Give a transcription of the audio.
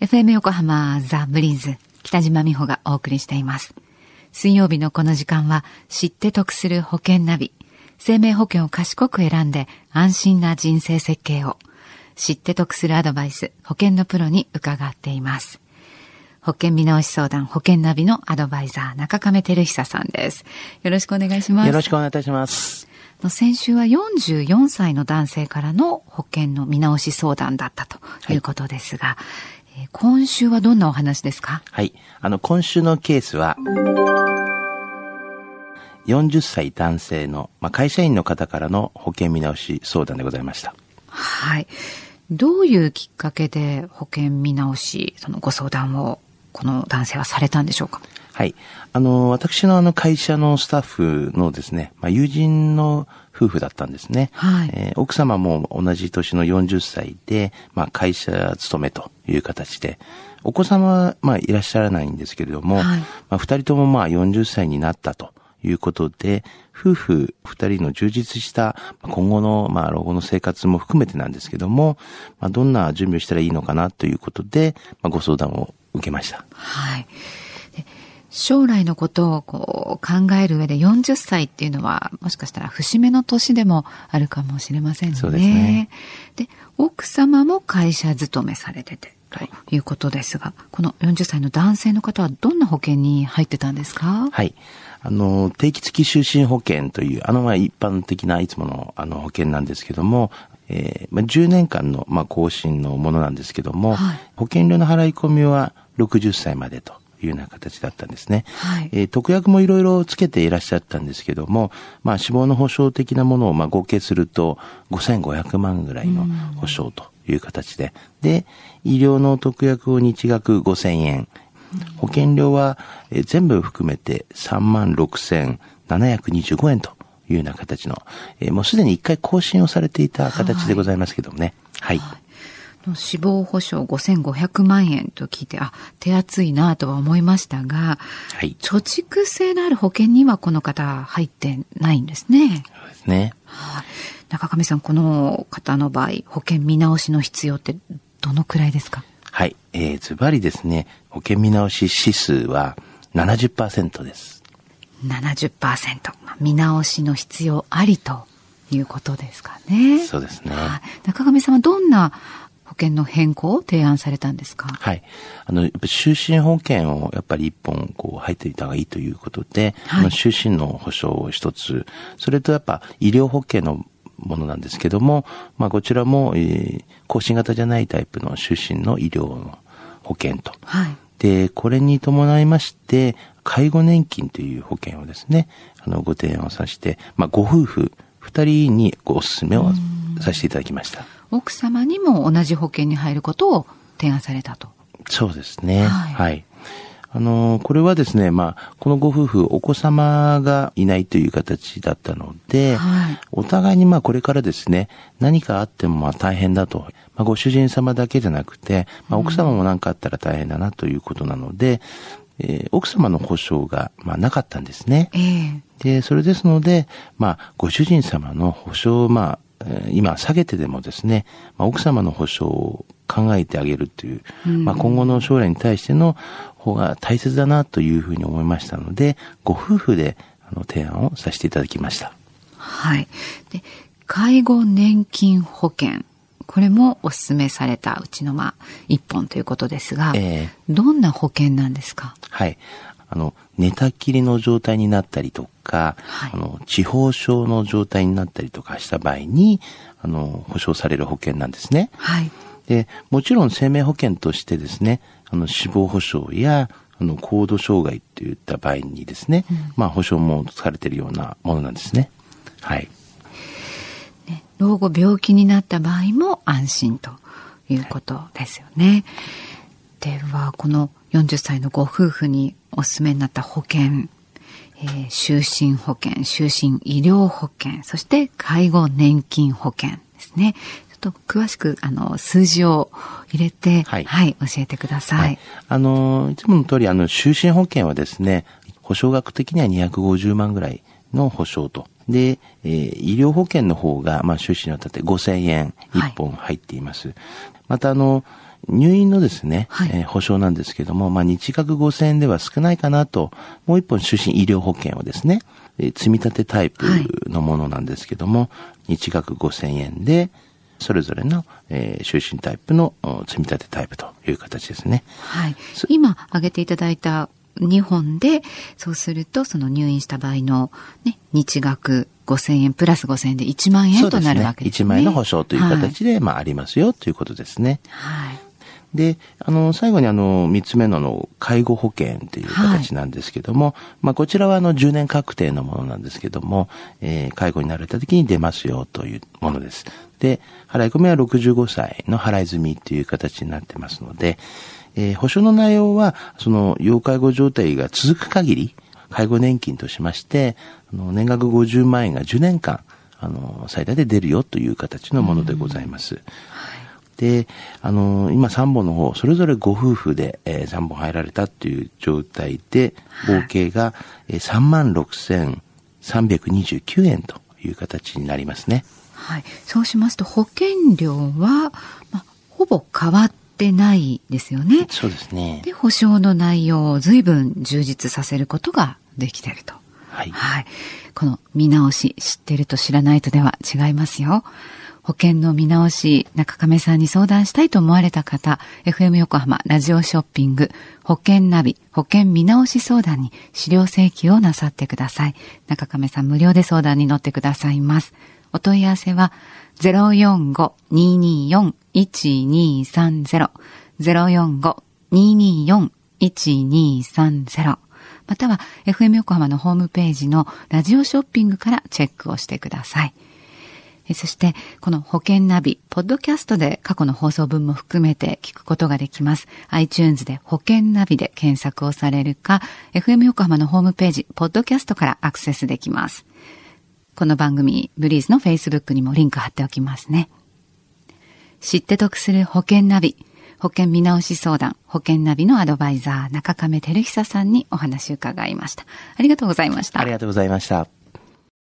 FM 横浜ザ・ブリーズ北島美穂がお送りしています。水曜日のこの時間は知って得する保険ナビ。生命保険を賢く選んで安心な人生設計を。知って得するアドバイス、保険のプロに伺っています。保険見直し相談、保険ナビのアドバイザー、中亀照久さんです。よろしくお願いします。よろしくお願いいたします。先週は44歳の男性からの保険の見直し相談だったということですが、えー今週はどんなお話ですか？はい。あの、今週のケースは、40歳男性の、まあ、会社員の方からの保険見直し相談でございました。はい。どういうきっかけで保険見直し、そのご相談をこの男性はされたんでしょうか？はい。あの、私のあの会社のスタッフのですね、まあ、友人の夫婦だったんですね。はいえー奥様も同じ年の40歳で、まあ、会社勤めという形で、お子様は、まあ、いらっしゃらないんですけれども、はいまあ、二人ともまあ、40歳になったということで、夫婦二人の充実したまあ今後の、まあ、老後の生活も含めてなんですけども、まあ、どんな準備をしたらいいのかなということで、まあ、ご相談を受けました。はい。で将来のことをこう考える上で40歳っていうのはもしかしたら節目の年でもあるかもしれませんね。そうですね。で、奥様も会社勤めされててとはいいうことですが、この40歳の男性の方はどんな保険に入ってたんですか？はい。あの、定期付き就寝保険という、あの、まあ、一般的ないつもの、あの、保険なんですけども、えーまあ、10年間の、まあ、更新のものなんですけども、はい保険料の払い込みは60歳までというような形だったんですね。はい。えー特約もいろいろつけていらっしゃったんですけども、まあ、死亡の保障的なものを、まあ、合計すると、5500万ぐらいの保障という形で、で、医療の特約を日額5000円、保険料は、えー全部含めて36,725円というような形の、えーもうすでに一回更新をされていた形でございますけどもね。はい。死亡保障5500万円と聞いて、あ、手厚いなとは思いましたが、はい。貯蓄性のある保険にはこの方入ってないんですね。そうですね。はい。中上さん、この方の場合、保険見直しの必要ってどのくらいですか？はい。えー、ズバリですね、保険見直し指数は70%です。70%。まあ見直しの必要ありということですかね。そうですね。はい。中上さんはどんな保険の変更を提案されたんですか？はい。あの、やっぱ就寝保険をやっぱり一本こう入っていた方がいいということで、はいあの就寝の保障を一つ、それとやっぱ医療保険のものなんですけども、まあこちらも、えー、更新型じゃないタイプの就寝の医療の保険と。はい。で、これに伴いまして、介護年金という保険をですね、あの、ご提案をさせて、まあご夫婦二人にごお勧めをさせていただきました。奥様にも同じ保険に入ることを提案されたと。そうですね。はいはい。あの、これはですね、まあ、このご夫婦、お子様がいないという形だったので、はいお互いにまあ、これからですね、何かあってもまあ、大変だと。まあ、ご主人様だけじゃなくて、まあ、奥様も何かあったら大変だなということなので、えー奥様の保証が、まあ、なかったんですね。ええで、それですので、まあ、ご主人様の保証を、まあ、えー今下げてでもですね、まあ、奥様の保証を考えてあげるという、まあ、今後の将来に対しての方が大切だなというふうに思いましたので、ご夫婦であの提案をさせていただきました。はい。で、介護年金保険。これもお勧めされたうちのまあ一本ということですが、ええどんな保険なんですか？はい。あの、寝たきりの状態になったりとか、はいあの、地方症の状態になったりとかした場合に、あの、保証される保険なんですね。はい。で、もちろん生命保険としてですね、あの、死亡保障や、あの、高度障害といった場合にですね、まあ、保証もされているようなものなんですね。はい。ね、老後病気になった場合も安心ということですよね。では、この40歳のご夫婦にお勧めになった保険、えー就寝保険、就寝医療保険、そして介護年金保険ですね。ちょっと詳しく、あの、数字を入れて、は、はいい教えてください。あの、いつもの通り、あの、就寝保険はですね、保証額的には250万ぐらいの保証と。で、えー医療保険の方が、まあ、収支にわたって5000円1本入っています。また、あの、入院のですね、はいえー保証なんですけども、まあ、日額5000円では少ないかなと、もう一本就寝医療保険をですね、えー積み立てタイプのものなんですけども、日額5000円で、それぞれの、えー就寝タイプのお積み立てタイプという形ですね。はいそ。今挙げていただいた2本で、そうすると、その入院した場合の、ね、日額5000円プラス5000円で1万円となるわけですね。1万円の保証という形で、まあ、ありますよということですね。はい。はい。で、あの、最後にあの、三つ目のあの、介護保険っていう形なんですけども、まあ、こちらはあの、10年確定のものなんですけども、えー介護になられた時に出ますよというものです。で、払い込みは65歳の払い済みっていう形になってますので、えー保証の内容は、その、要介護状態が続く限り、介護年金としまして、あの、年額50万円が10年間、あの、最大で出るよという形のものでございます。で、あの、今3本の方、それぞれご夫婦で、え3本入られたっていう状態で、合計が、えー3万6329円という形になりますね。はい。そうしますと、保険料は、まあ、ほぼ変わってないですよね。そうですね。で、保証の内容を随分充実させることができていると。はい。はい。この見直し、知ってると知らないとでは違いますよ。保険の見直し、中亀さんに相談したいと思われた方、FM 横浜ラジオショッピング、保険ナビ、保険見直し相談に資料請求をなさってください。中亀さん無料で相談に乗ってくださいます。お問い合わせは、045-224-1230、045-224-1230または FM 横浜のホームページのラジオショッピングからチェックをしてください。そして、この保険ナビ、ポッドキャストで過去の放送分も含めて聞くことができます。iTunes で保険ナビで検索をされるか、FM 横浜のホームページ、ポッドキャストからアクセスできます。この番組、ブリーズの Facebook にもリンク貼っておきますね。知って得する保険ナビ、保険見直し相談、保険ナビのアドバイザー、中亀照久さんにお話を伺いました。ありがとうございましたあり。がとうございました。